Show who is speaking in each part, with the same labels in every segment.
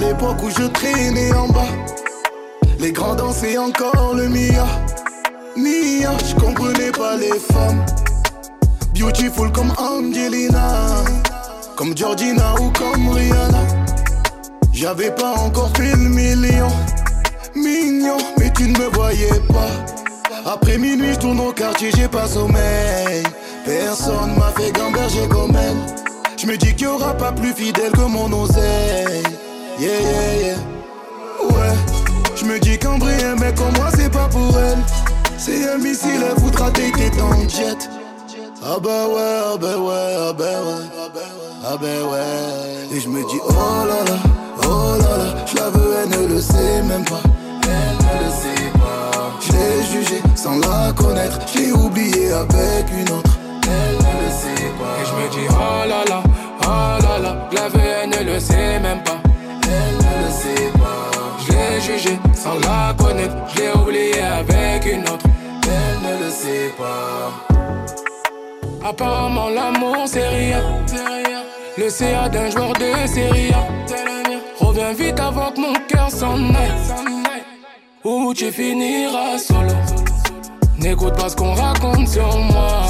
Speaker 1: l'époque où je traînais en bas. Les grands dansaient encore le Mia. Mia, je comprenais pas les femmes. Beautiful comme Angelina. Comme Georgina ou comme Rihanna. J'avais pas encore fait le million. Mignon, mais tu ne me voyais pas. Après minuit, je tourne au quartier, j'ai pas sommeil. Personne m'a fait gamberger comme elle. Je me dis qu'il y aura pas plus fidèle que mon oseille. Yeah, yeah, yeah. Ouais. Je me dis qu'en vrai, un mec comme moi, c'est pas pour elle. C'est un missile, elle voudra dater ton jet. Ah bah ouais, ah bah ouais, ah bah ouais. Ah bah ouais. Et je me dis, oh là là, oh là là. Je la veux, elle ne le sait même pas. Elle ne le sait pas. Je l'ai jugée sans la connaître. J'ai oublié avec une autre. Elle ne le sait pas.
Speaker 2: Et je me dis, oh là là, oh là là, la veut, elle ne le sait même pas. Sans la connaître, je l'ai oublié avec une autre.
Speaker 1: Elle ne le sait pas.
Speaker 2: Apparemment, l'amour, c'est rien. Le CA d'un joueur de série. Reviens vite avant que mon cœur s'en aille. Ou tu finiras solo? N'écoute pas ce qu'on raconte sur moi.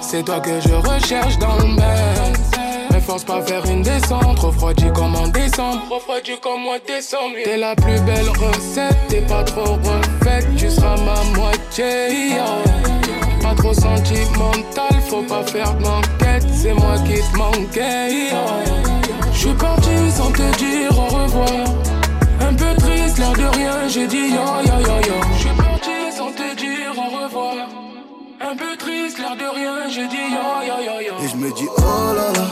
Speaker 2: C'est toi que je recherche dans le même. Mais force pas faire une descente. Refroidi comme en décembre. Refroidi comme moi décembre. T'es la plus belle recette. T'es pas trop refaite. Tu seras ma moitié. Pas trop sentimental. Faut pas faire d'enquête. C'est moi qui te manquais. Je suis parti sans te dire au revoir. Un peu triste, l'air de rien. J'ai dit yo yo yo yo. Je suis parti sans te dire au revoir. Un peu triste, l'air de rien, j'ai dit yo yo yo yo.
Speaker 1: Et je me dis oh là là,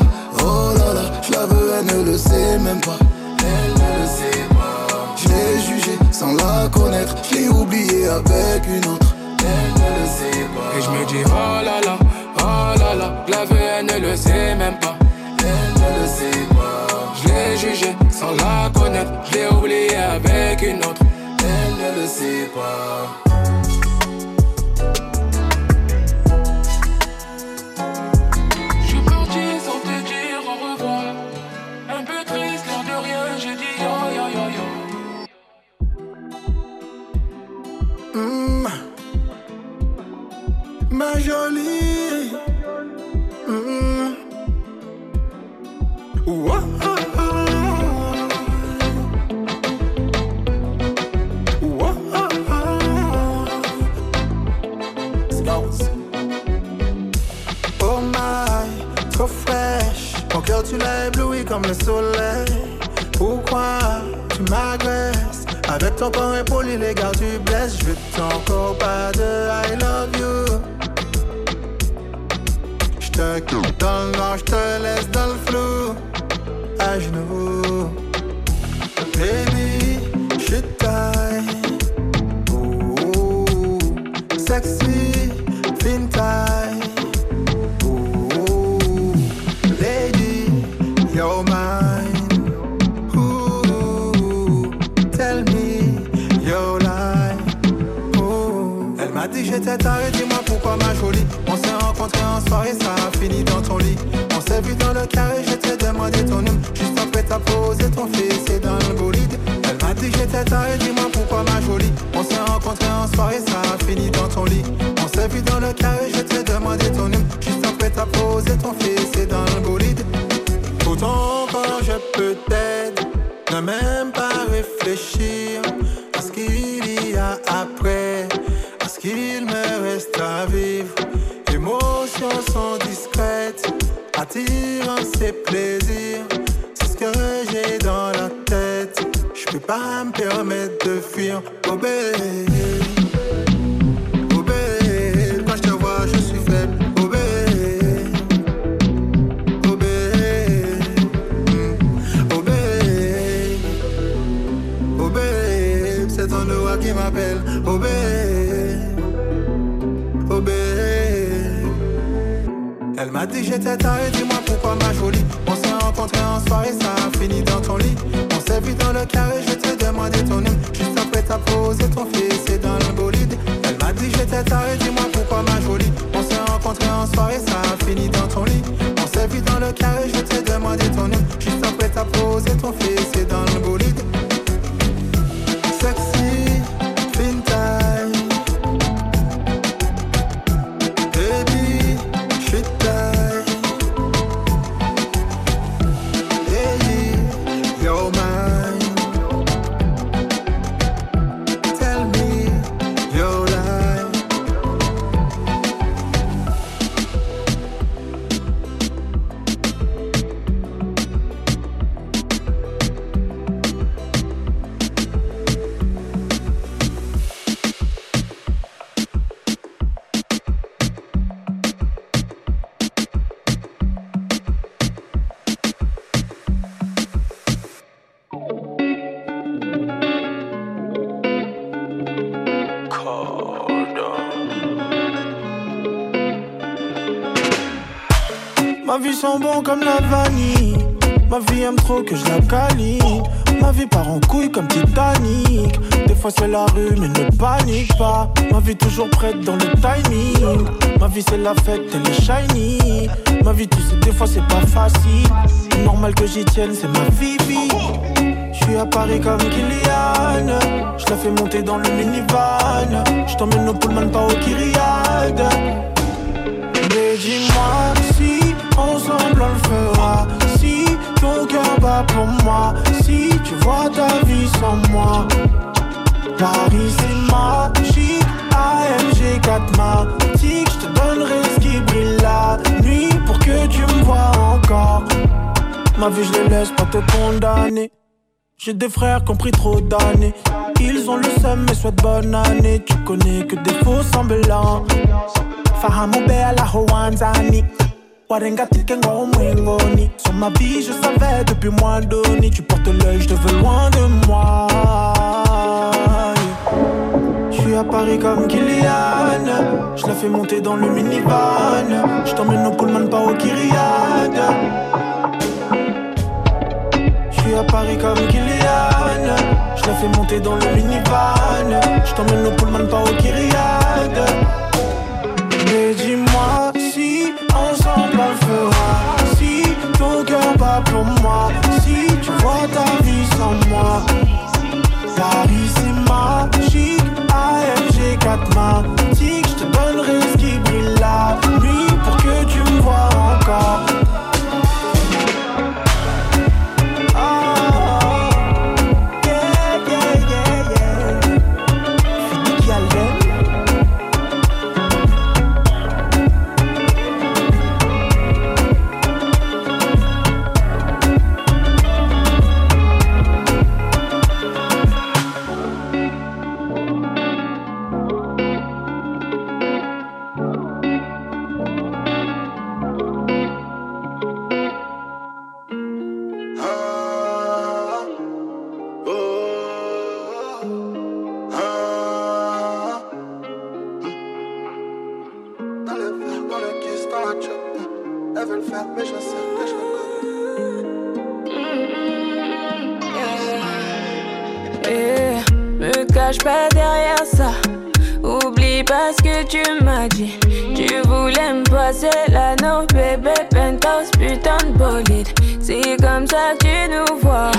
Speaker 1: oh là là, je la veux, elle ne le sait même pas. Elle ne le sait pas. Je l'ai jugée sans la connaître, je l'ai oublié avec une autre. Elle ne le sait pas.
Speaker 2: Et je me dis oh là là, oh là là, la veut, elle ne le sait même pas.
Speaker 1: Elle ne le sait pas.
Speaker 2: Je l'ai jugée sans la connaître, je l'ai oublié avec une autre.
Speaker 1: Elle ne le sait pas. Ma jolie. Mm. Ah, ah. Ah, ah. Oh my, trop fraîche. Mon cœur, tu l'as ébloui comme le soleil. Pourquoi tu m'agresses? Avec ton corps impoli, les gars, tu blesses. Je veux ton pas de I love you. Quitte dans le noir, je te laisse dans le flou. À genoux. Baby, je taille. Sexy, fin taille. Ooh, lady, you're mine. Ooh, tell me your. Ooh. Elle m'a dit j'étais taré, soirée, ça a fini dans ton lit. On s'est vu dans le carré, je t'ai demandé ton nom. Juste après t'as posé ton fils dans le bolide. Elle m'a dit j'étais taré, dis-moi pourquoi ma jolie. On s'est rencontrés en soirée, ça a fini dans ton lit. On s'est vu dans le carré, je t'ai demandé ton nom. Juste après t'as posé ton fils dans le bolide. Pourtant quand je peut-être ne attirant ses plaisirs. C'est ce que j'ai dans la tête. Je peux pas me permettre de fuir. Oh J'étais taré, dis-moi pourquoi ma jolie. On s'est rencontrés en soirée, ça a fini dans ton lit. On s'est vu dans le carré, je t'ai demandé ton nom. Juste après t'as posé ton fils, c'est dans le bolide. Elle m'a dit j'étais taré, dis-moi pourquoi ma jolie. On s'est rencontrés en soirée, ça a fini dans ton lit. On s'est vu dans le carré, je
Speaker 3: Ma vie sent bon comme la vanille. Ma vie aime trop que je la câline. Ma vie part en couille comme Titanic. Des fois c'est la rue, mais ne panique pas. Ma vie toujours prête dans le timing. Ma vie c'est la fête, elle est shiny. Ma vie, tu sais, des fois c'est pas facile. Normal que j'y tienne, c'est ma vie. Je suis à Paris comme Kylian. Je fais monter dans le minivan. Je t'emmène au Pullman, pas au Kyriade. Mais dis-moi si ensemble on le fera. Si ton cœur bat pour moi. Si tu vois ta vie sans moi. Paris c'est magique. AMG 4 Je te donnerai ce qui brille la nuit pour que tu me vois encore. Ma vie je les laisse pas te condamner. J'ai des frères qui ont pris trop d'années. Ils ont le seum mais souhaitent bonne année. Tu connais que des faux semblants. Fahamu bela hoanzani warengatike ngomwengoni Sur ma vie je savais depuis moins d'onni Tu portes l'œil, je te veux loin de moi. Je suis à Paris comme Kylian. Je la fais monter dans le minivan. Je t'emmène au Pullman, pas au Kyriade Je suis à Paris comme Kylian. Je la fais monter dans le minivan. Je t'emmène au Pullman, pas au Kyriade Si tu vois ta vie sans moi. Paris c'est magique. AMG 4 Je te donnerai ce qui brille la nuit Pour que tu me vois encore
Speaker 4: comme ça tu nous vois.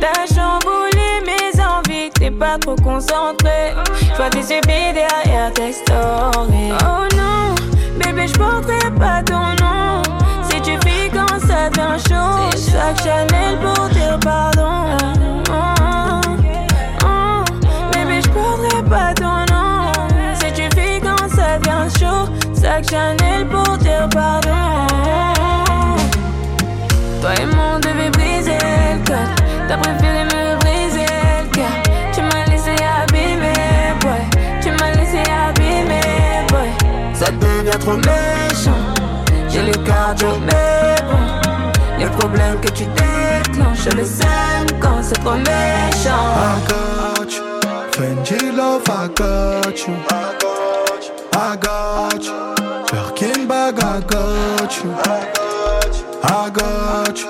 Speaker 4: T'as chamboulé mes envies, t'es pas trop concentré. J'vois tes yeux derrière tes stories. Oh non, bébé, j'porterai pas ton nom. Si tu vis quand ça devient chaud, chaque Chanel pour dire pardon.
Speaker 5: trop
Speaker 4: méchant. J'ai le cardio, mais bon. Y'a le problème que tu déclenches. Je le sème quand c'est trop méchant. I
Speaker 1: got you. Fendi love, I got you. I got you. Birkin bag, I got you. I got you.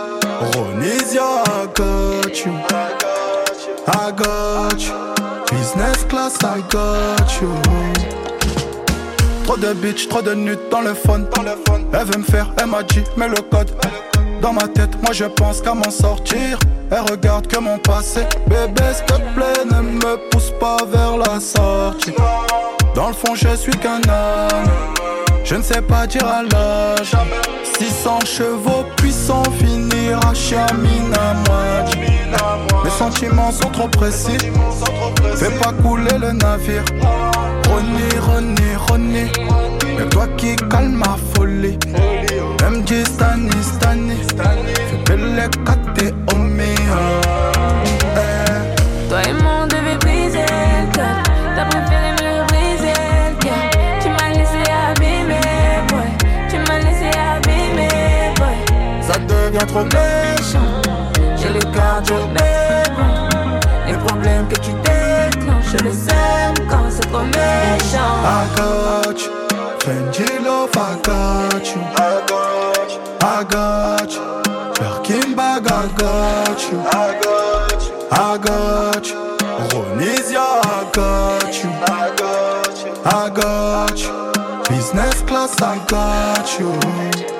Speaker 1: Ronisia, I got you. I got you. Business class, I got you. Trop de bitch, trop de nudes dans le phone. Elle veut me faire, elle m'a dit, mets le code. Dans ma tête, moi je pense qu'à m'en sortir. Elle regarde que mon passé. Bébé, s'il te plaît, ne me pousse pas vers la sortie. Dans le fond, je suis qu'un homme. Je ne sais pas dire à l'âge. 600 chevaux puissants finira chez Amina Mes sentiments sont trop précis. Fais pas couler le navire. René, René, René. Y'a toi qui calme ma folie. MJ Stani, Stani. Fais belle kate omea.
Speaker 4: Toi et moi on devait briser le. T'as préféré me briser le cœur. Tu m'as laissé abîmer, boy. Tu m'as laissé abîmer, boy.
Speaker 1: Ça devient trop méchant.
Speaker 4: J'ai le cardio bon. Les problèmes que tu déclenches, je les aime quand c'est trop méchant.
Speaker 1: I got you. Fendi love, I got you. I got you. I got you. Birkin bag, I got you. I got you. I got you. Ronisia, I got you. I got you. I got you. Business class, I got you.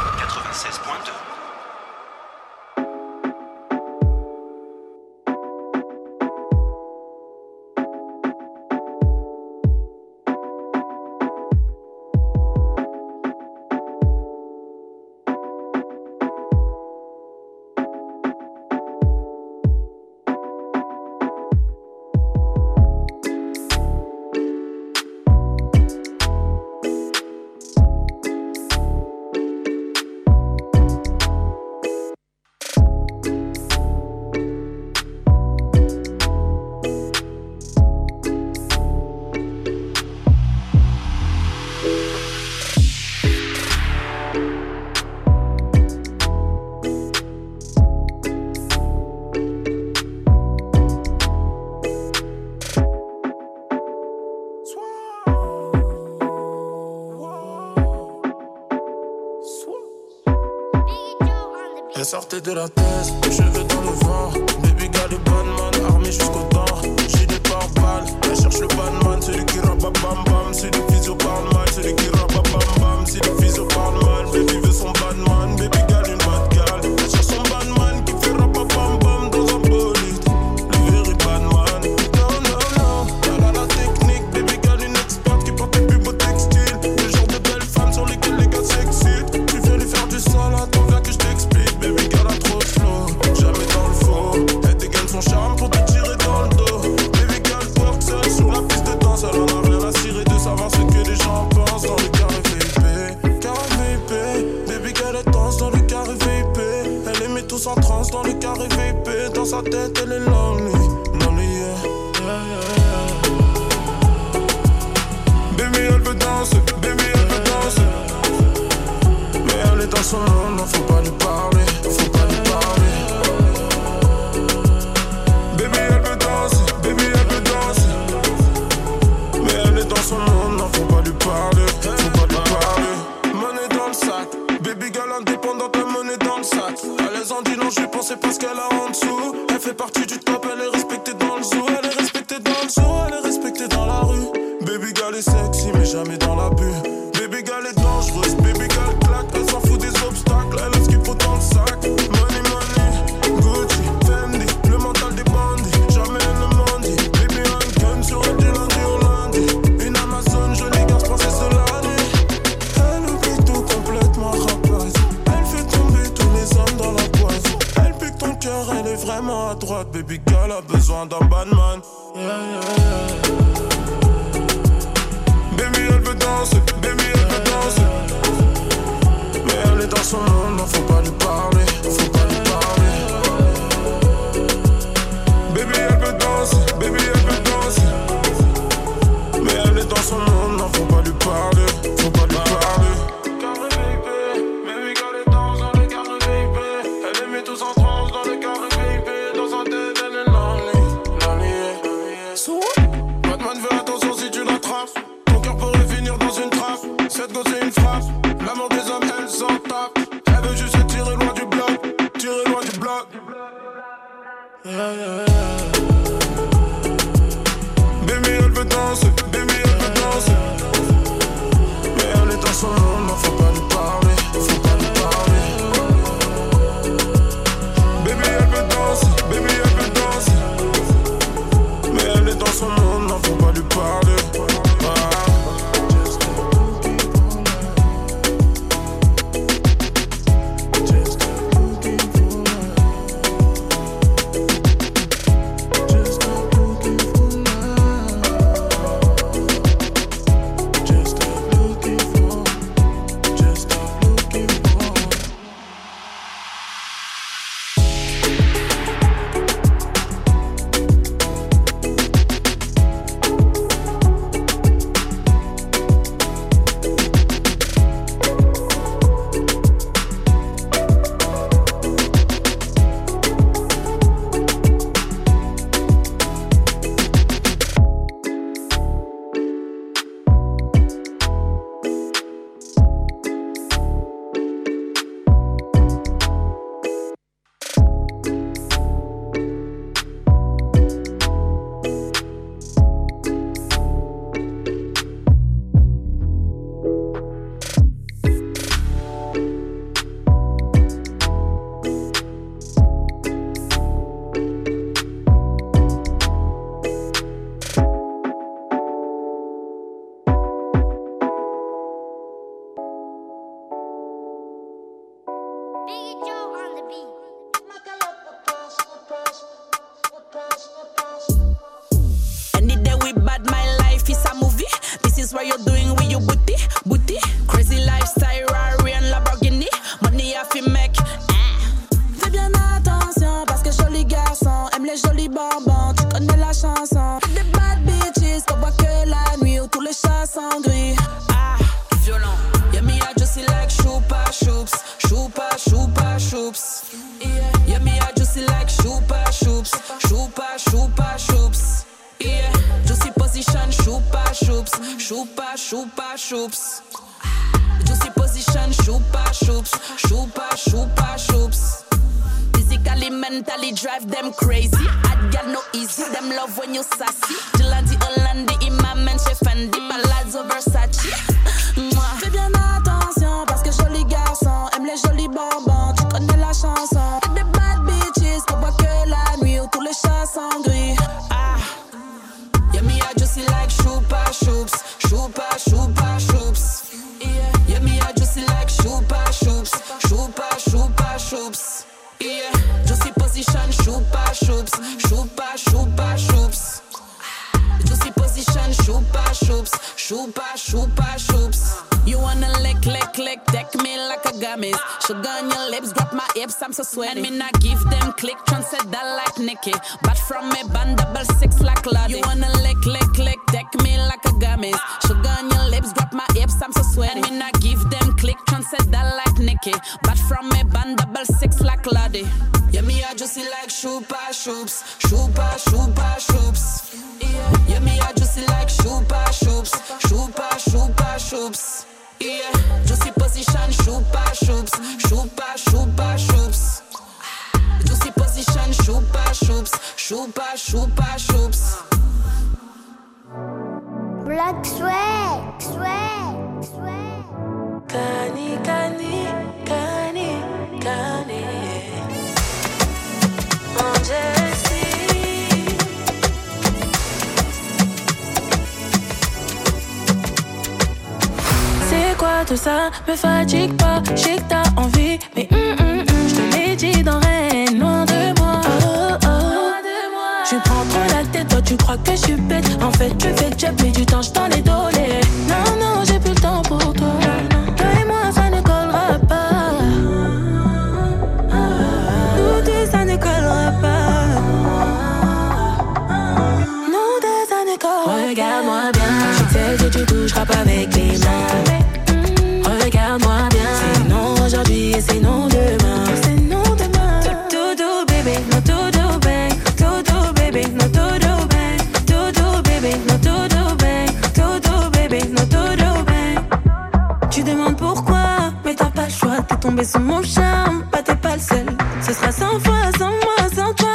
Speaker 6: Elle sortait de la thèse, cheveux dans le vent. Baby got le man, armé jusqu'au dents. J'ai des pare-balles, elle cherche le man, celui qui rappe bam bam. Si les physio parlent mal, celui qui rappe bam bam. Si les physio parlent mal, baby veut son man, Baby VIP. Dans sa tête, elle est vraiment ma droite, baby girl a besoin d'un badman. Baby, elle veut danser, baby, elle veut danser. Mais elle est dans son monde, non, faut pas lui parler, faut pas lui parler. Baby, elle veut danser, baby, elle veut danser. Mais elle est dans son monde, non, faut pas lui parler, Baby, elle veut danser.
Speaker 7: Position, Shupa Shoops, Shupa Shupa Shoops. Juicy position, Shupa Shoops, Shupa Shupa Shoops. You wanna lick, lick, lick, deck me like a gummies. Sugar on your lips, grab my hips, I'm so sweaty. And me not give them click, transcend that like Nicky. But from me, band double six like Lottie. You wanna lick, lick, lick, deck me like a gummies. Sugar on your lips, grab my hips, I'm so sweaty. And me not give them click, transcend that like Nicky. But from me, band double six like Lottie. Shoops, Shupa Shupa Shoops. Yeah, me I just see like Shupa Shoops, Shupa Shupa Shoops. Yeah, juicy position, Shupa Shoops, Shupa Shupa Shoops. Juicy position, Shupa Shoops, Shupa Shupa Shoops.
Speaker 8: Black swag, swag, swag.
Speaker 9: Kani, kani, kani, kani. Tout ça? Me fatigue pas, je sais que t'as envie, mais hum hum hum, je te l'ai dit dans rien, loin de moi. Oh oh.
Speaker 5: Tu prends trop la tête, toi tu crois que je suis bête. En fait, tu fais job, mais du temps, je t'en ai donné. Tombé sous mon charme, bah t'es pas le seul. Ce sera sans fois, sans moi, sans toi.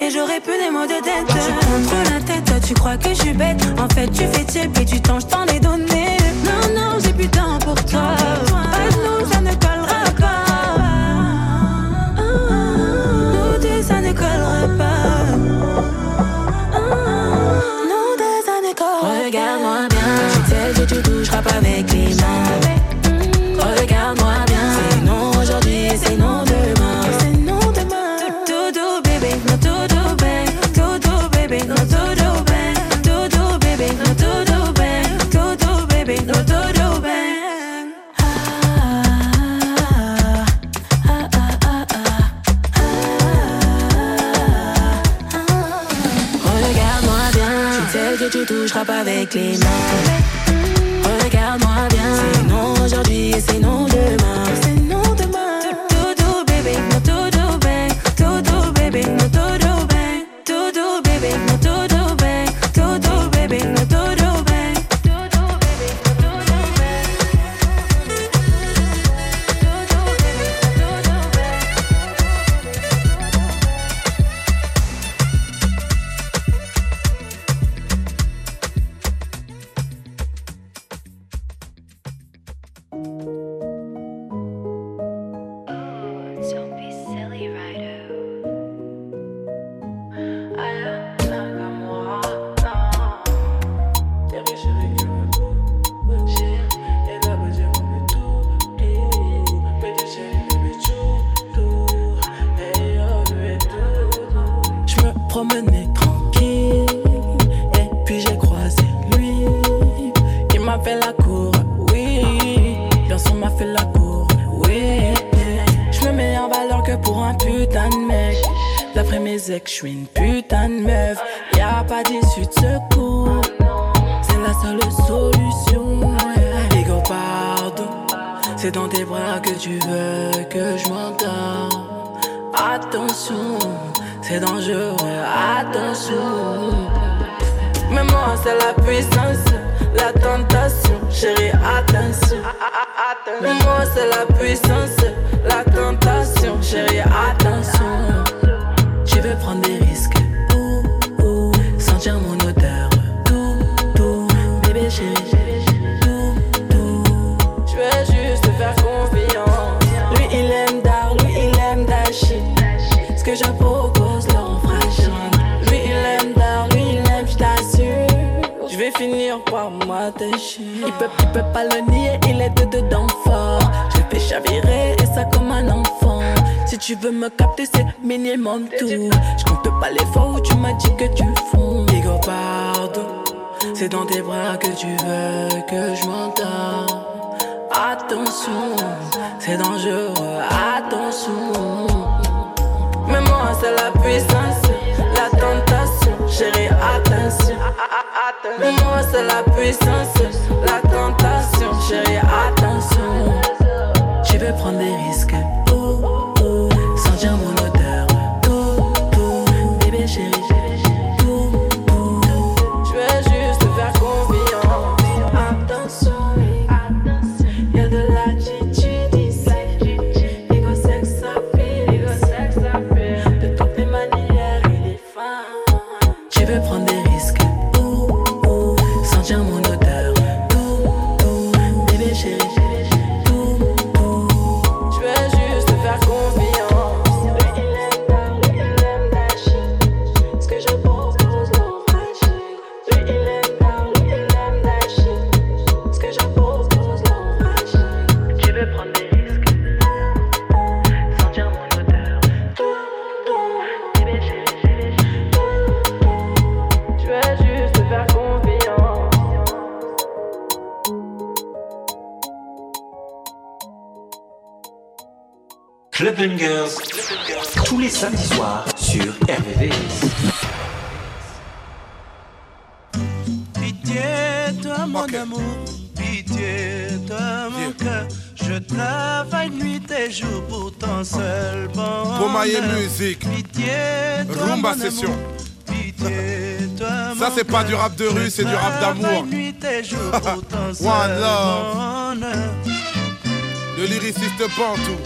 Speaker 5: Et j'aurais plus les mots de tête. Tu trop la tête, toi tu crois que je suis bête. En fait, tu fais tiep et du temps, je t'en ai promenais tranquille et puis j'ai croisé lui. Il m'a fait la cour, oui. Bien m'a fait la cour, oui. Je me mets en valeur que pour un putain de mec. D'après mes ex, je suis une putain de meuf. Y a pas d'issue de secours. C'est la seule solution. ouais. Ego, pardon. C'est dans tes bras que tu veux que je m'endors. Attention, c'est dangereux, attention. Mais moi, c'est la puissance, la tentation, chérie, attention. Mais moi, c'est la puissance, la tentation, chérie, attention. Tu veux prendre des risques, sentir mon odeur, tout, tout, bébé chérie, Il peut, il peut pas le nier, il est de dedans fort. Je fais chavirer et ça comme un enfant. Si tu veux me capter, c'est minimum tout. Je compte pas les fois où tu m'as dit que tu fonds. Digo, pardon. C'est dans tes bras que tu veux que je m'entends. Attention, c'est dangereux, attention. Mais moi, c'est la puissance, la tentation, chérie, attention. Mais moi, c'est la puissance, la tentation, chérie, attention. Tu veux prendre des risques,
Speaker 10: c'est pas du rap de rue, c'est du rap d'amour. One love. Le lyriciste Pantou.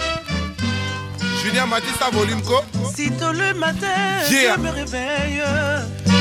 Speaker 10: Julien m'a dit ça, volume co.
Speaker 11: Si tôt le matin,
Speaker 10: Yeah.
Speaker 11: je me réveille.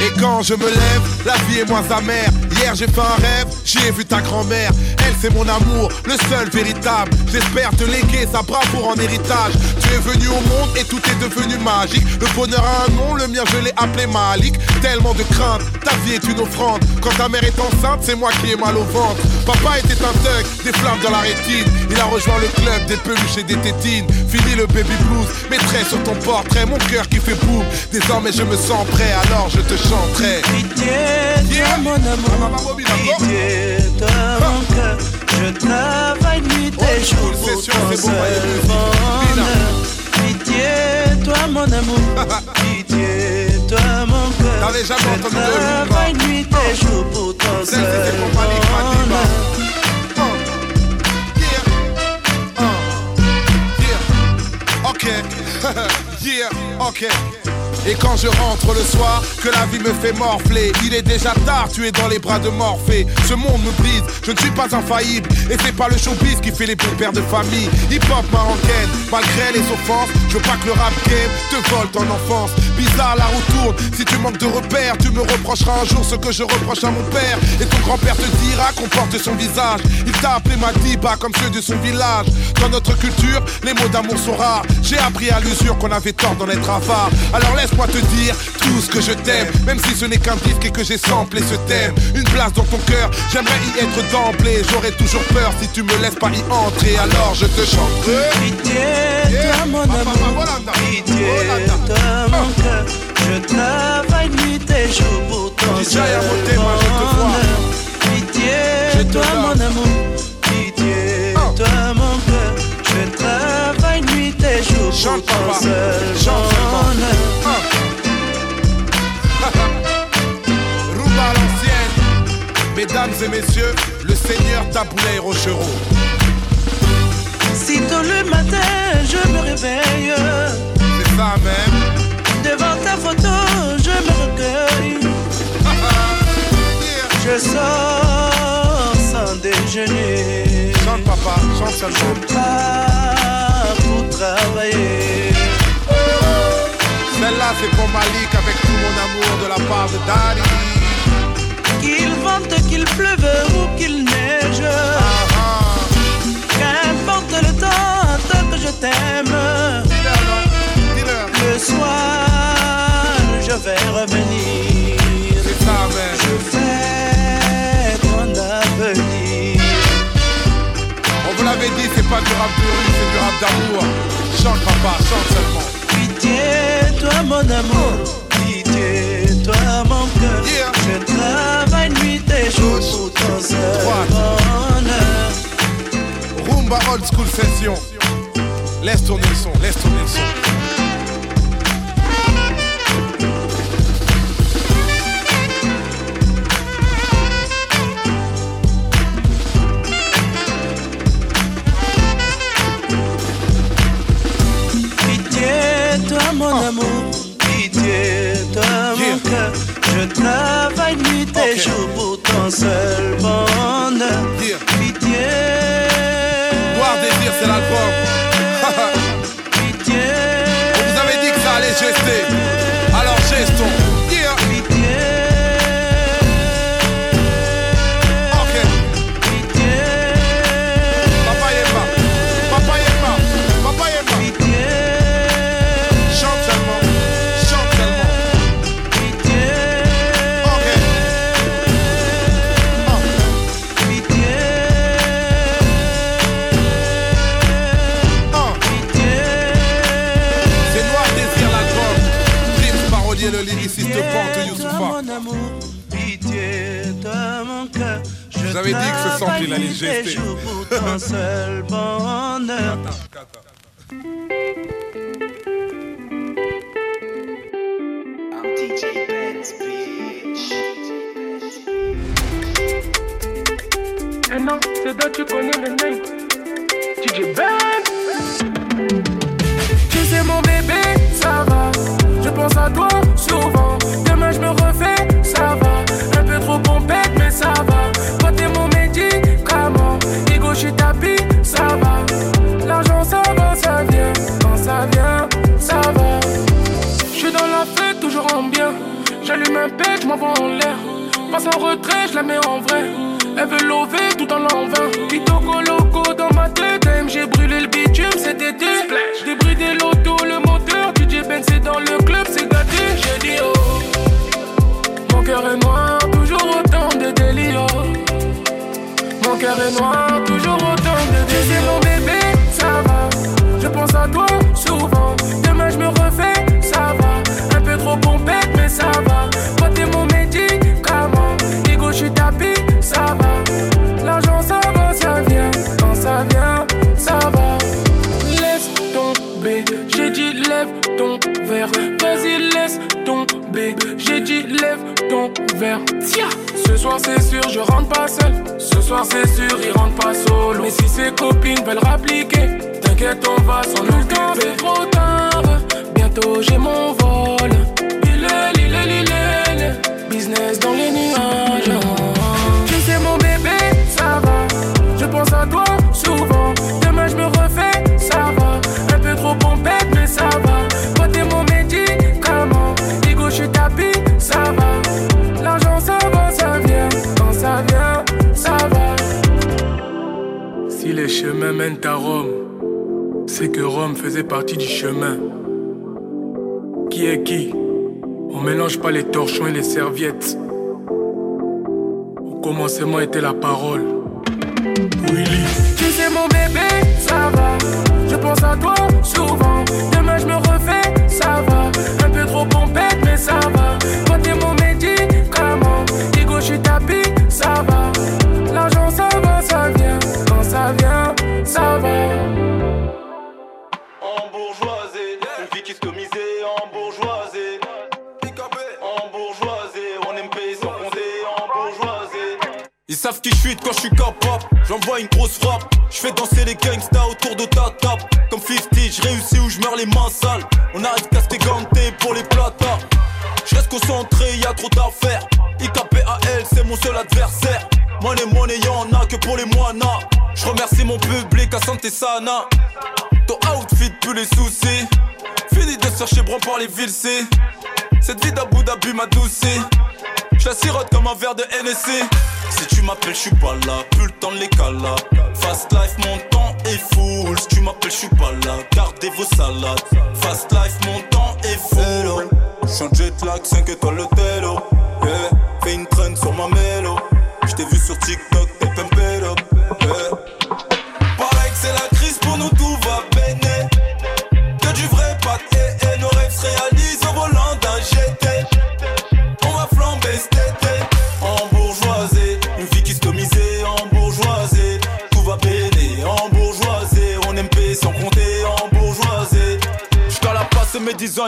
Speaker 10: Et quand je me lève, la vie est moins amère. Hier j'ai fait un rêve, j'y ai vu ta grand-mère. Elle c'est mon amour, le seul véritable. J'espère te léguer sa bravoure en héritage. Tu es venu au monde et tout est devenu magique. Le bonheur a un nom, le mien je l'ai appelé Malik. Tellement de crainte, ta vie est une offrande. Quand ta mère est enceinte, c'est moi qui ai mal au ventre. Papa était un thug, des flammes dans la rétine. Il a rejoint le club des peluches et des tétines. Fini le baby blues, mettrai sur ton portrait mon cœur qui fait boum. Désormais je me sens prêt, alors je te chanterai.
Speaker 11: Pitié, toi mon amour, pitié, toi mon cœur. Je travaille nuit et jour pour ton seul bonheur. Pitié, toi mon amour, pitié, toi mon cœur. Je travaille nuit et jour pour ton seul bonheur.
Speaker 10: Yeah, ok. Et quand je rentre le soir, que la vie me fait morfler, il est déjà tard, tu es dans les bras de Morphée. Ce monde me brise, je ne suis pas infaillible. Et c'est pas le showbiz qui fait les bons pères de famille. Hip-hop marocaine, malgré les offenses, je veux pas que le rap game te vole ton enfance. Bizarre, la roue tourne, si tu manques de repères, tu me reprocheras un jour ce que je reproche à mon père. Et ton grand-père te dira qu'on porte son visage. Il t'a appelé Madiba comme ceux de son village. Dans notre culture, les mots d'amour sont rares. J'ai appris à l'usure qu'on avait tort d'en être avare. Alors laisse-moi te dire tout ce que je t'aime, même si ce n'est qu'un disque et que j'ai samplé ce thème. Une place dans ton cœur, j'aimerais y être d'emblée. J'aurais toujours peur si tu me laisses pas y entrer. Alors je te chante.
Speaker 11: Pitié, toi mon amour, pitié, toi mon cœur. Je travaille nuit et jour pour ton. Pitié, toi mon amour, pitié, toi mon cœur. Je travaille nuit et jour pour ton seul bonheur.
Speaker 10: Mesdames et messieurs, le seigneur Taboulay Rochereau.
Speaker 11: Si tôt le matin je me réveille,
Speaker 10: c'est ça même.
Speaker 11: Devant ta photo, je me recueille. Je sors sans déjeuner.
Speaker 10: Chante papa, chante seulement.
Speaker 11: Je pars pour travailler.
Speaker 10: Celle-là c'est pour Malik avec tout mon amour de la part de Daddy.
Speaker 11: Qu'il pleuve ou qu'il neige. Qu'importe le temps, tant que je t'aime. Le soir, je vais revenir. Je fais ton avenir.
Speaker 10: On vous l'avait dit, c'est pas du rap de rue, c'est du rap d'amour. Chante papa, chante seulement.
Speaker 11: Pitié, toi mon amour. Pitié. Je travaille nuit et jour pour ton seul bonheur.
Speaker 10: Rumba old school session. Laisse tourner le son, laisse tourner le son.
Speaker 11: Je travaille nuit et jour pour ton seul bonheur. Pitié.
Speaker 10: Voir désir, c'est l'album.
Speaker 11: Pitié.
Speaker 10: On vous avait dit que ça allait gester. Youssoufa.
Speaker 11: Amour, pitié, toi mon cœur. Je
Speaker 10: vous avais dit que ce sample, il allait gester.
Speaker 11: seul bonheur.
Speaker 2: Eh non, c'est toi, tu connais le name. DJ Ben. Tu sais, mon bébé, ça va. Je pense à toi souvent. Demain, je me refais, ça va. Un peu trop pompette, mais ça va. Toi, t'es mon médicament. Ego, je suis tapis, ça va. L'argent, ça va, ça vient. Quand ça vient, ça va. Je suis dans la fête, toujours en bien. J'allume un pet, je m'envoie en l'air. Passe en retrait, je la mets en vrai. Elle veut lever tout en l'envin. Pitoko loco dans ma tête. J'ai brûlé le bitume cet été. Débridé l'auto, le moteur. C'est dans le club, c'est gâté. J'ai dit oh. Mon cœur est noir, toujours autant de délire. Mon cœur est noir, toujours autant de délire. mon bébé, ça va. Je pense à toi souvent. Demain je me refais, ça va. Un peu trop pompette, mais ça va. J'ai dit lève ton verre. Tiens. Ce soir, c'est sûr, je rentre pas seul. Ce soir, c'est sûr, il rentre pas solo. Mais si ses copines veulent rappliquer, t'inquiète, on va s'en occuper. C'est trop tard. Bientôt, j'ai mon vol. Est, il est. Business dans les nuages. À Rome, c'est que Rome faisait partie du chemin. Qui est qui? On mélange pas les torchons et les serviettes. Au commencement était la parole. Willy. Tu sais mon bébé, ça va. Je pense à toi souvent. Demain je me refais, ça va. Un peu trop pompette, mais ça va. Toi t'es mon médicament. Ego, je suis tapis, ça va.
Speaker 12: Savent qui je suis quoi je suis capable. J'envoie une grosse frappe. Je fais danser les gangsters autour de ta table. Comme 50, je réussis ou je meurs les mains sales. On arrive casqué ganté pour les plata. Je reste concentré, y a trop d'affaires. IKPAL, c'est mon seul adversaire. Money, money, y'en a que pour les moinas. Je remercie mon public à santé sana. Ton outfit pue les soucis. Fini de se faire chez par les villes. Cette vie d'Abu Dhabi m'a doucé. Je la sirote comme un verre de NSC. Si tu m'appelles, je suis pas là. Plus le temps de les. Fast life, mon temps est full. Si tu m'appelles, je suis pas là. Gardez vos salades. Fast life, mon temps est full. J'suis en jet lag, 5 étoiles le télo. Yeah. Fais une traîne sur ma mélo. J't'ai vu sur TikTok,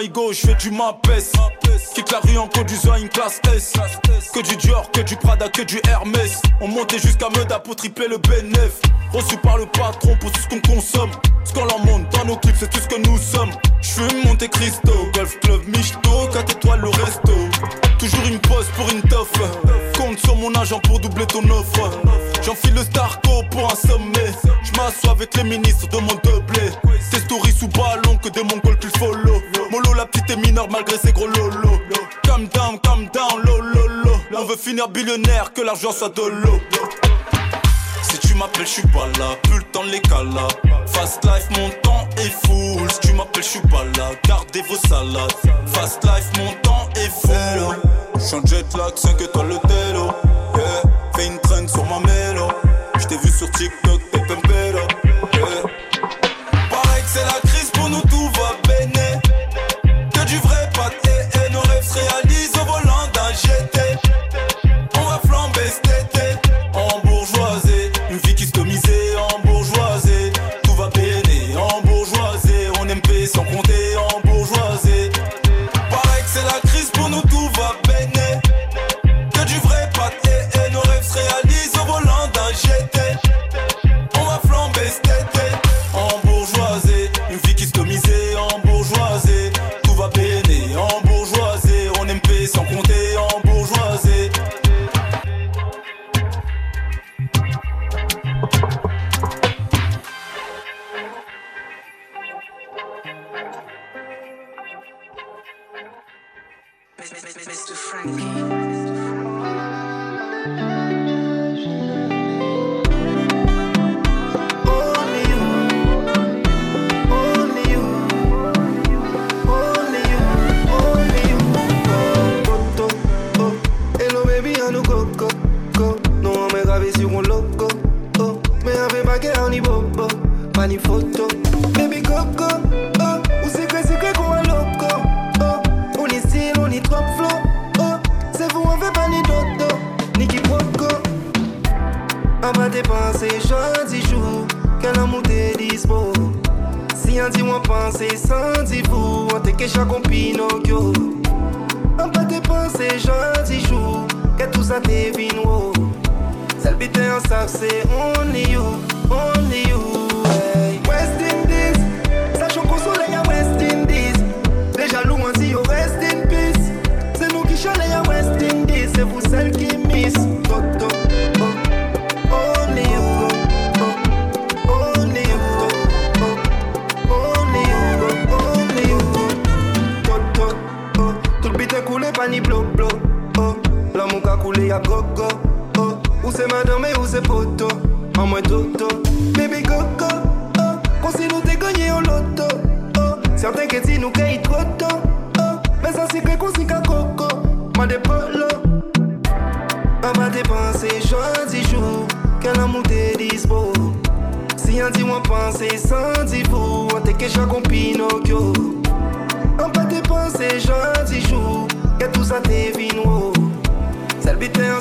Speaker 12: de mes 10 ans, Igo, j'fais du mapes. Quitte la rue en conduisant une classe S. Que du Dior, que du Prada, que du Hermès. On montait jusqu'à Meda pour tripler le bénéf. Reçu par le patron pour tout ce qu'on consomme. Ce qu'on leur monte dans nos clips, c'est tout ce que nous sommes. J'fume Monte Cristo, Golf Club, Michto, 4 étoiles le resto. Toujours une pause pour une toffe. Sur mon agent pour doubler ton offre. J'enfile le Starco pour un sommet. J'm'assois avec les ministres de mon doublé. Tes stories sous ballon que des mongols qu'ils follow. Molo, la petite est mineure malgré ses gros lolos. Calm down, calm down, lolo. On veut finir billionnaire, que l'argent soit de l'eau. Si tu m'appelles, je suis pas là, plus le temps les cala. Fast life, mon temps est full. Si tu m'appelles, je suis pas là, gardez vos salades. Fast life, mon temps est full. J'suis en jet lag, 5 étoiles le télo. Fais une traîne sur ma mélo. J't'ai vu sur TikTok, t'es pumped up. Yeah. Pareil que c'est la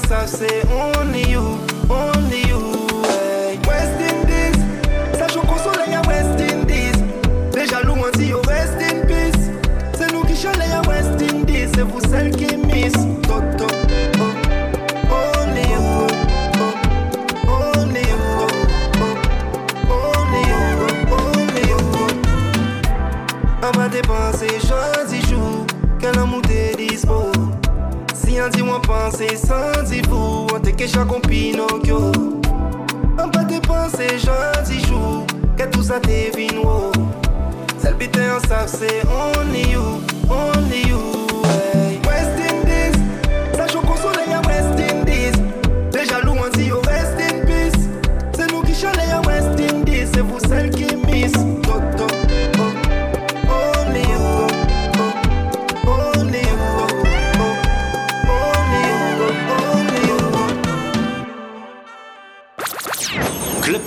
Speaker 13: ça Celle only you Only you hey. West Indies Sachant qu'on soleil à West Indies Les jaloux on dit oh rest in peace C'est nous qui chalez à West Indies C'est vous celles qui miss Toto oh, you, oh, only you. On va dépenser Si un dit moi penser sans dit vous, on te cache comme Pinocchio. On va dépenser gentil jour, que tout ça t'es vino. Celle bite en sac c'est only you, only you.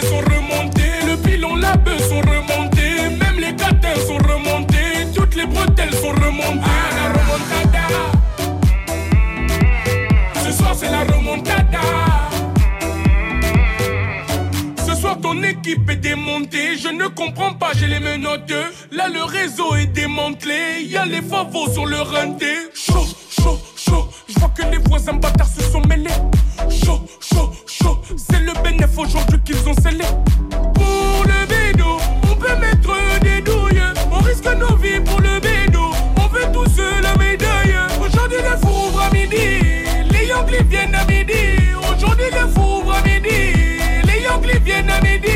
Speaker 14: le pilon, la bœuf sont remontés, même les catins sont remontés, toutes les bretelles sont remontées. Ah, la remontada. Ce soir c'est la remontada. Ce soir ton équipe est démontée, je ne comprends pas, j'ai les menottes. Là le réseau est démantelé, y a les favos sur le renté. Chaud, chaud, chaud, je vois que les voisins bâtards se sont mêlés. Aujourd'hui qu'ils ont scellé. Pour le bédo, on peut mettre des douilles, on risque nos vies pour le bédo. On veut tous la médaille. Aujourd'hui le four ouvre à midi, les Yankees viennent à midi. Aujourd'hui le four ouvre à midi, les Yankees viennent à midi.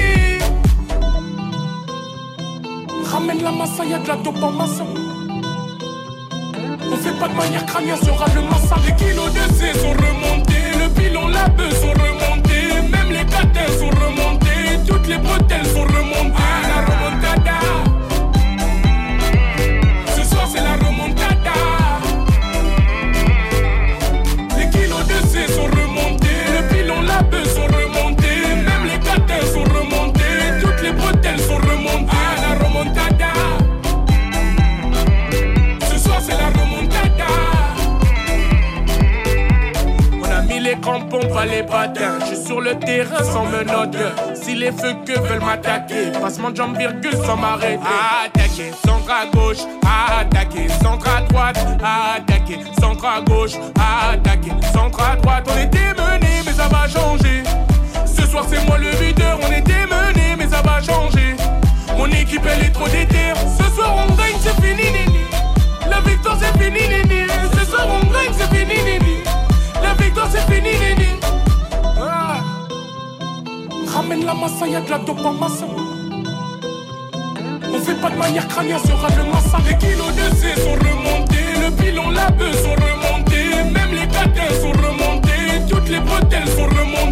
Speaker 14: Ramène la massa, y'a de la dope en massa. On fait pas de manière crânienne, sera le massa. Les kilos de C sont remontés, le pilon, la bœuf sont remontés, même les catins sont remontés, toutes les bretelles sont remontées. La remontada. Les. Je suis sur le terrain sans menottes. Si les feux que veulent m'attaquer, passement de jambe virgule sans m'arrêter. Attaquer, centre à gauche, attaquer, centre à droite, attaquer, centre à gauche, attaquer, centre à droite. On était mené, mais ça va changer. Ce soir c'est moi le leader, on était mené, mais ça va changer. Mon équipe elle est trop déterre. Massa, y'a de la. On fait pas de manière crânienne, sera le massa. Les kilos de C sont remontés, le pilon, la bœuf sont remontés, même les catins sont remontés, toutes les bretelles sont remontées.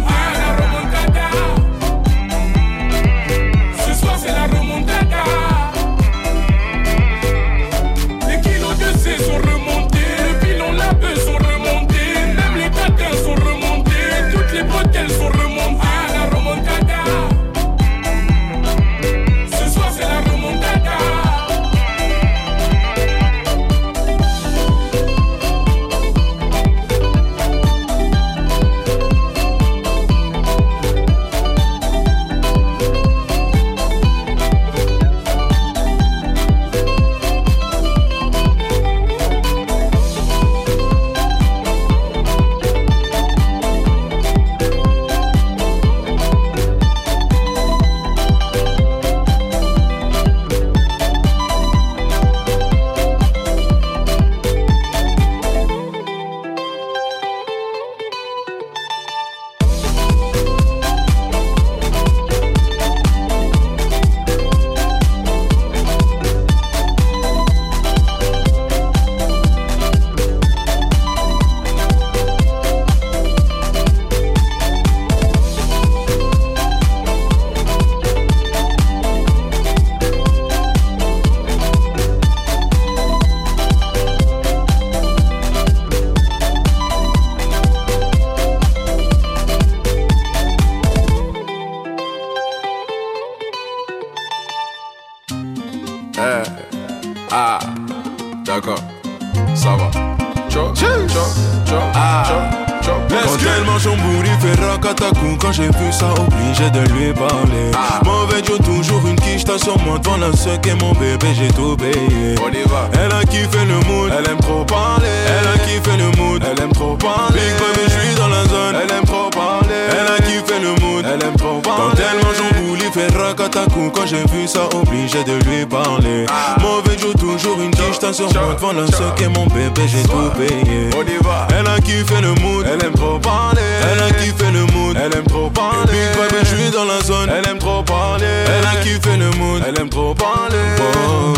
Speaker 15: Quand j'ai vu ça obligé de lui parler. Mauvais Joe toujours une quiche T'as sur moi devant la seule et mon bébé j'ai tout payé.
Speaker 16: On y va.
Speaker 15: Elle a kiffé le mood Elle aime trop parler. Elle a kiffé le mood Elle aime trop parler. Big baby je suis dans la zone Elle aime trop parler. Elle a kiffé le mood Elle aime trop parler. Quand elle mange fait racatacou Quand j'ai vu ça obligé de lui parler. Mauvais Joe toujours une T'as sur moi devant la et mon bébé j'ai tout payé.
Speaker 16: On y va.
Speaker 15: Elle a kiffé le mood. Elle aime trop parler. Elle a kiffé le mood. Elle aime trop parler. Big baby je suis dans la zone. Elle aime trop parler. Elle a kiffé le mood. Elle aime trop parler. Oh.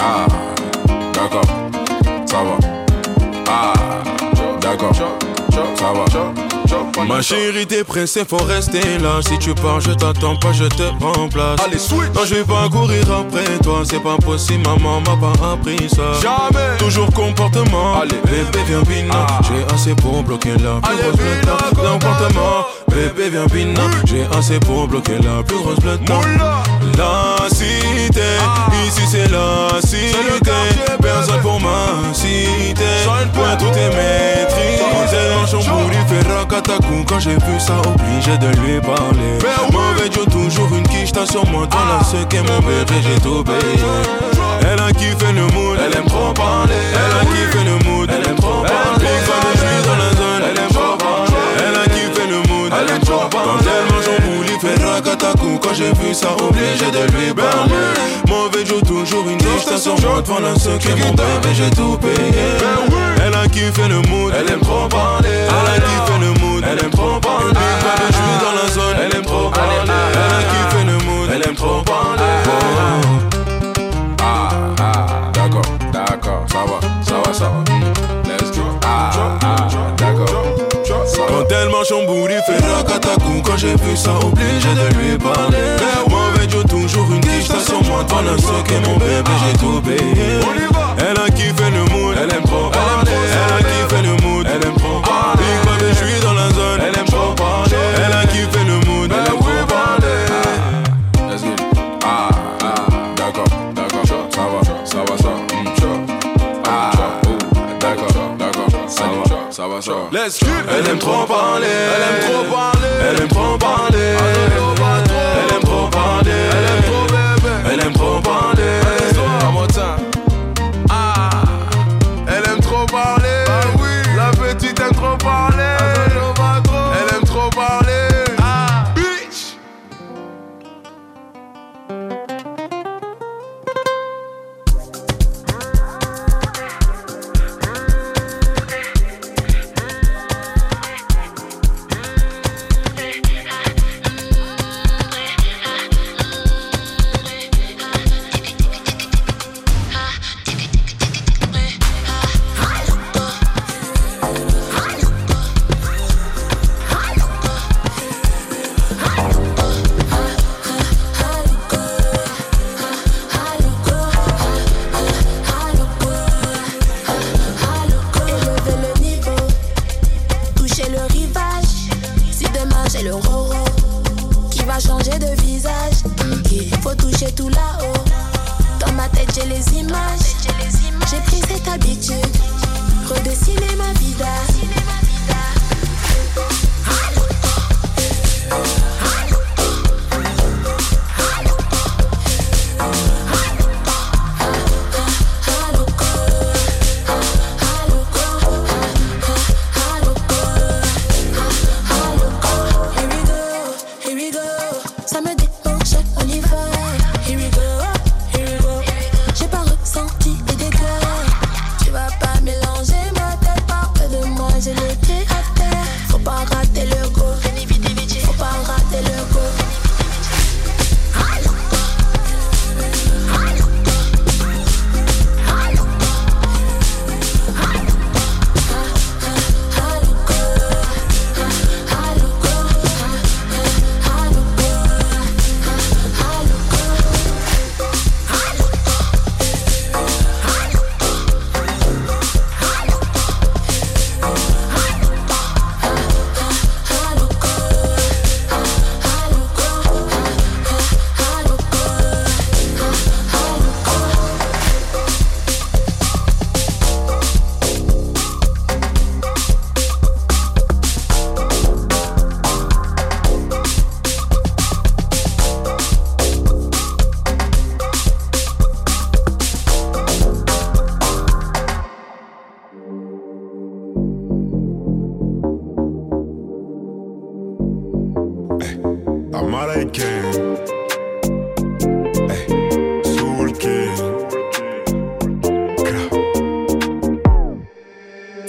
Speaker 16: Ah, d'accord, ça va. Ah, d'accord, ça va.
Speaker 15: Ma chérie t'es pressée faut rester là Si tu pars je t'attends pas je te remplace
Speaker 16: Allez switch
Speaker 15: Non je vais pas courir après toi C'est pas possible maman m'a pas appris ça
Speaker 16: Jamais.
Speaker 15: Toujours comportement
Speaker 16: Allez.
Speaker 15: Bébé viens bina
Speaker 16: Ah.
Speaker 15: J'ai assez pour bloquer la
Speaker 16: Allez,
Speaker 15: grosse Bébé viens bina J'ai assez pour bloquer la plus grosse
Speaker 16: Moula.
Speaker 15: La cité. Ici c'est la cité.
Speaker 16: Ah.
Speaker 15: Personne pour m'inciter Ouais tout est maîtrisé. Bout il fait racatacou Quand j'ai vu ça obligé de lui parler.
Speaker 16: Ben.
Speaker 15: Mauvais Joe toujours une quiche T'as sur moi. Dans la ce qu'est mon bébé j'ai tout payé. Elle a kiffé le mood Elle aime trop parler. Elle a kiffé le mood Elle aime Quand j'ai vu ça obligé de lui parler. Mauvais Joe toujours une T'as sur moi devant qu'est mon bébé j'ai tout payé. Elle a kiffé le mood. Elle aime trop parler. Elle a kiffé le mood. Elle aime trop parler. Je suis dans la zone. Elle aime trop parler Elle a kiffé le mood. Elle aime trop parler.
Speaker 16: Ah, ah, d'accord, d'accord, ça va, ça va, ça va.
Speaker 15: Son bourri fait racatacou Quand j'ai vu ça obligé de lui parler. Mauvais Joe toujours une sur moi dans la soc et mon bébé j'ai tout payé. Elle a kiffé Elle aime trop parler, elle aime trop parler, elle aime trop parler.
Speaker 5: J'ai le roro qui va changer de visage, il faut toucher tout là-haut. Dans ma tête j'ai les images, j'ai pris cette habitude, redessiner ma vida.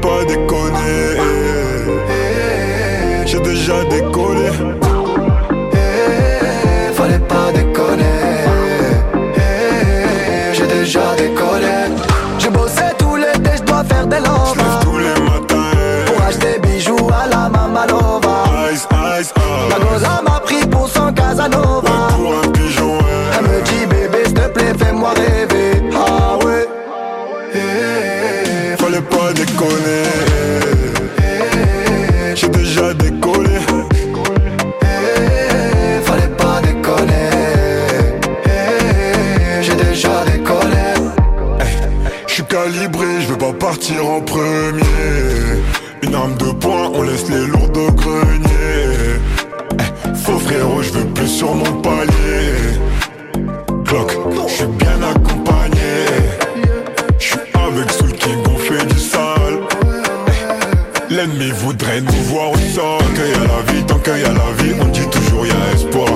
Speaker 17: Pas déconner. J'ai déjà décollé.
Speaker 1: Fallait pas déconner. J'ai déjà décollé. J'ai bossé tout l'été, je dois faire des lovas.
Speaker 17: J'ai déjà décollé.
Speaker 1: Fallait pas déconner. J'ai déjà décollé.
Speaker 17: Je suis calibré, je vais pas partir en premier. Une arme de poing, on laisse les lourds au grenier. Eh, Faux frérot, je veux plus sur mon L'ennemi voudrait nous voir au sol. Qu'il y a la vie, tant qu'il y a la vie, on dit toujours y a espoir.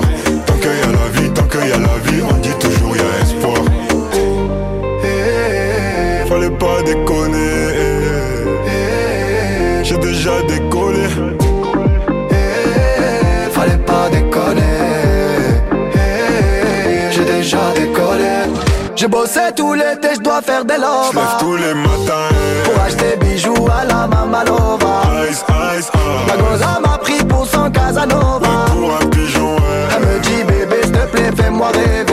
Speaker 17: J'ai
Speaker 1: bossé tout l'été, je dois faire des lovas
Speaker 17: J'lève tous les matins.
Speaker 1: Pour acheter bijoux à la Mamalova
Speaker 18: Ice, ice, ice La goza m'a pris pour son Casanova. Pour un pigeon. Elle
Speaker 17: me dit bébé s'il te plaît fais-moi rêver.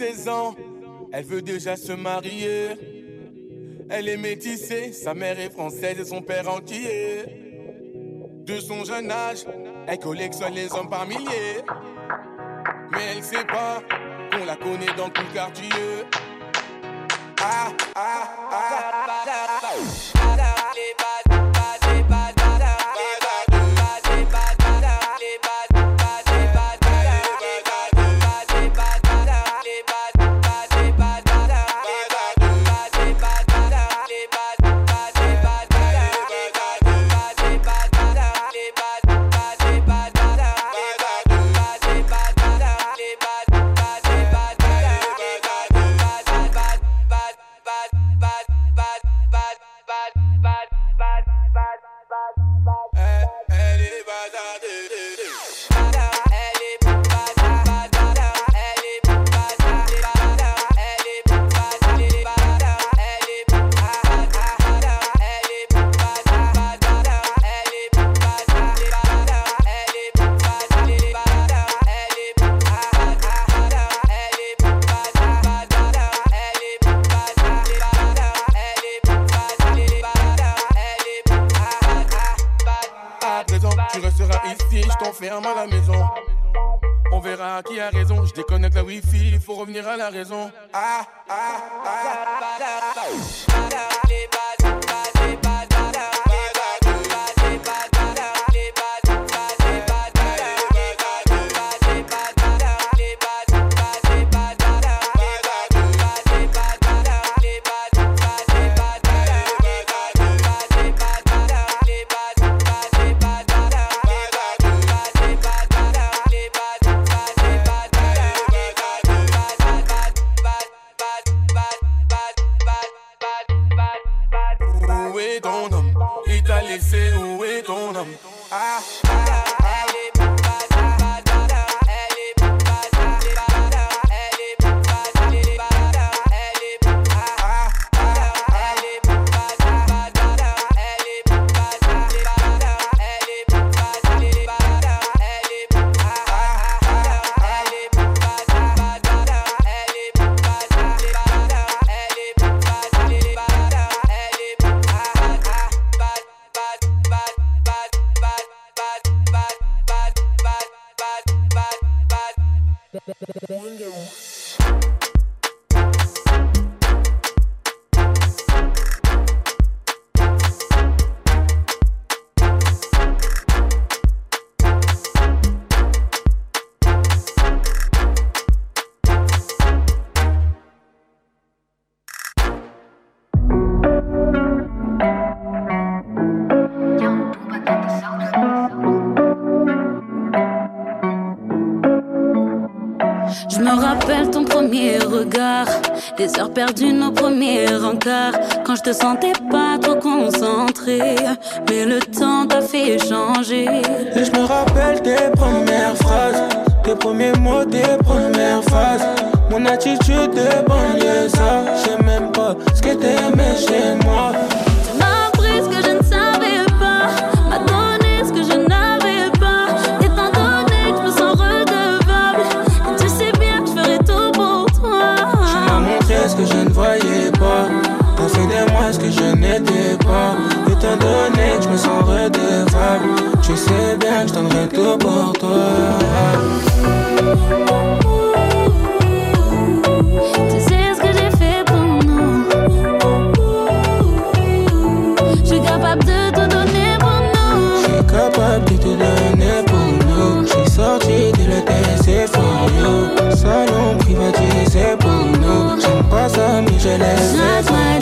Speaker 14: 16 ans, elle veut déjà se marier. Elle est métissée, sa mère est française et son père entier. De son jeune âge, elle collectionne les hommes par milliers. Mais elle sait pas qu'on la connaît dans tout le quartier. Ah, ah, À raison. Ah, ah, Où
Speaker 4: heures perdues, nos premiers encarts. Quand je te sentais pas trop concentré, mais le temps t'a fait changer.
Speaker 3: Et je me rappelle tes premières phrases, tes premiers mots, tes premières phases. Mon attitude de banlieue, ça, je sais même pas ce que t'aimais chez moi.
Speaker 4: je n'étais pas Étant donné que je me sens redevable. Tu sais bien que je donnerai tout pour toi.
Speaker 3: Tu sais ce que j'ai fait pour nous. Je suis capable de te donner pour nous. Je suis capable de te donner pour nous. Je suis sorti de
Speaker 4: la TC for you Salon privatisé pour nous.
Speaker 3: J'aime pas ça mais je laisse.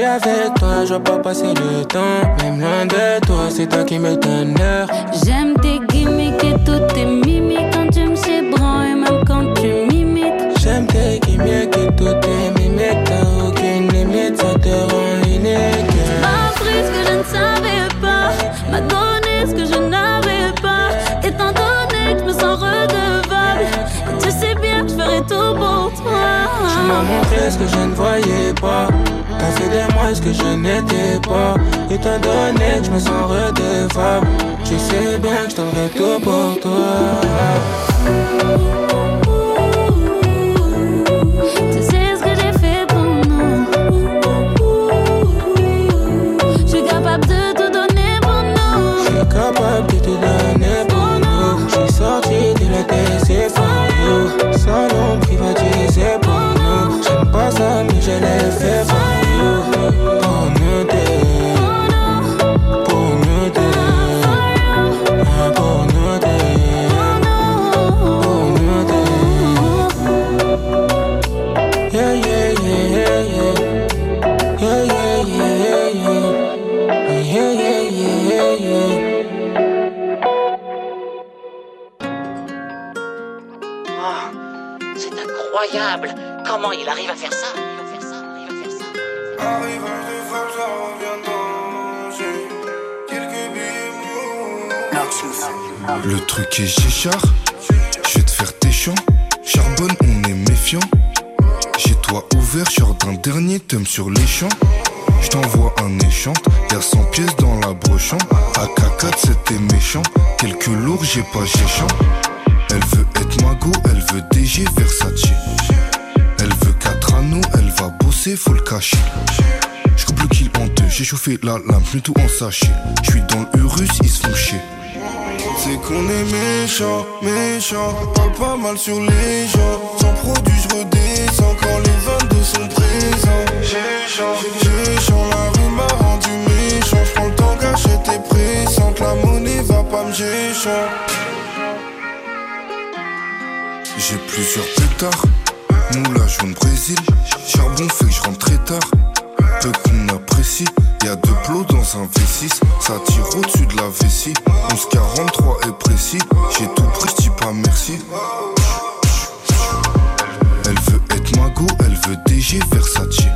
Speaker 3: Avec toi, je veux pas passer le temps. Même loin de toi, c'est toi qui me donne l'heure.
Speaker 4: J'aime tes gimmicks et toutes tes mimiques quand tu me sais bran et même quand tu m'imites.
Speaker 3: J'aime tes gimmicks et toutes tes mimiques, t'as aucune limite, ça te rend unique.
Speaker 4: M'a appris ce que je ne savais pas, m'a donné ce que je n'avais pas. Étant donné que je me sens redevable, et tu sais bien que je ferai tout pour toi.
Speaker 3: Tu m'as montré ce que je ne voyais pas. T'as fait de moi ce que je n'étais pas. Étant donné que je me sens redevable, tu sais bien que je donnerai tout pour
Speaker 4: toi. Tu sais ce que j'ai fait pour nous. Je suis capable de tout donner pour nous.
Speaker 3: Je suis capable de tout donner pour. Je suis sorti de la TC pour nous. Salon privatisé pour nous. J'aime pas ça, mais je l'ai fait pour
Speaker 19: Comment il arrive à faire ça?
Speaker 20: Le truc est chichard, je vais te faire tes champs. Charbonne, on est méfiant. J'ai toi ouvert, genre d'un dernier thème sur les champs. Je t'envoie un échant, y'a 100 pièces dans la brochant. AK4 c'était méchant, quelques lourds j'ai pas géchant. Elle veut être mago, elle veut DG Versace. Elle veut 4 anneaux, elle va bosser, faut le cacher. Je coupe le kill en deux, j'ai chauffé la lame, mets tout en sachet. Je suis dans le Urus, ils se font chier.
Speaker 21: C'est qu'on est méchant, méchant. Parle pas mal sur les gens. Sans produit, je redescends quand les 22 sont présents. J'échange, j'échange. La rue m'a rendu méchant. J'prends le temps caché, t'es pressante. La monnaie va pas me.
Speaker 20: J'ai plusieurs pétards, moula jaune Brésil. Charbon fait que je rentre très tard. Qu'on apprécie, y'a deux plots dans un V6. Ça tire au-dessus de la vessie. 1143 est précis. J'ai tout pris, j'dis pas merci. Elle veut être mago, elle veut DG Versace.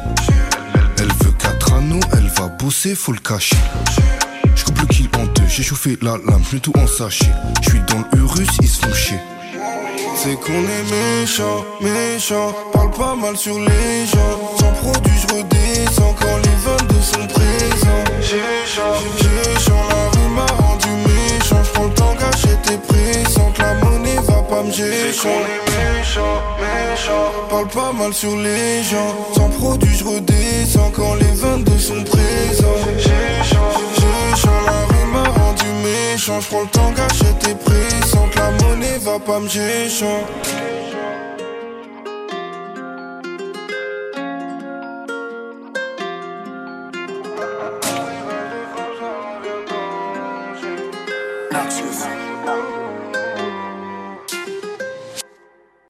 Speaker 20: Elle veut 4 anneaux, elle va bosser, faut le cacher. Je coupe le kill en deux, j'ai chauffé la lame, je mets tout en sachet. Je suis dans le Urus, ils se font chier.
Speaker 21: C'est qu'on est méchant, méchant. Parle pas mal sur les gens. Sans produit, je redescends quand les 22 sont présents. J'échange, j'échange. La rue m'a rendu méchant. J'prends le temps t'es pressante. La monnaie va pas me j'échange. méchant, méchant. Parle pas mal sur les gens. Sans produit, je redescends quand les 22 sont présents. J'échange, j'échange. La rue rendu méchant. J'prends le temps caché, t'es pressante. La monnaie va pas me.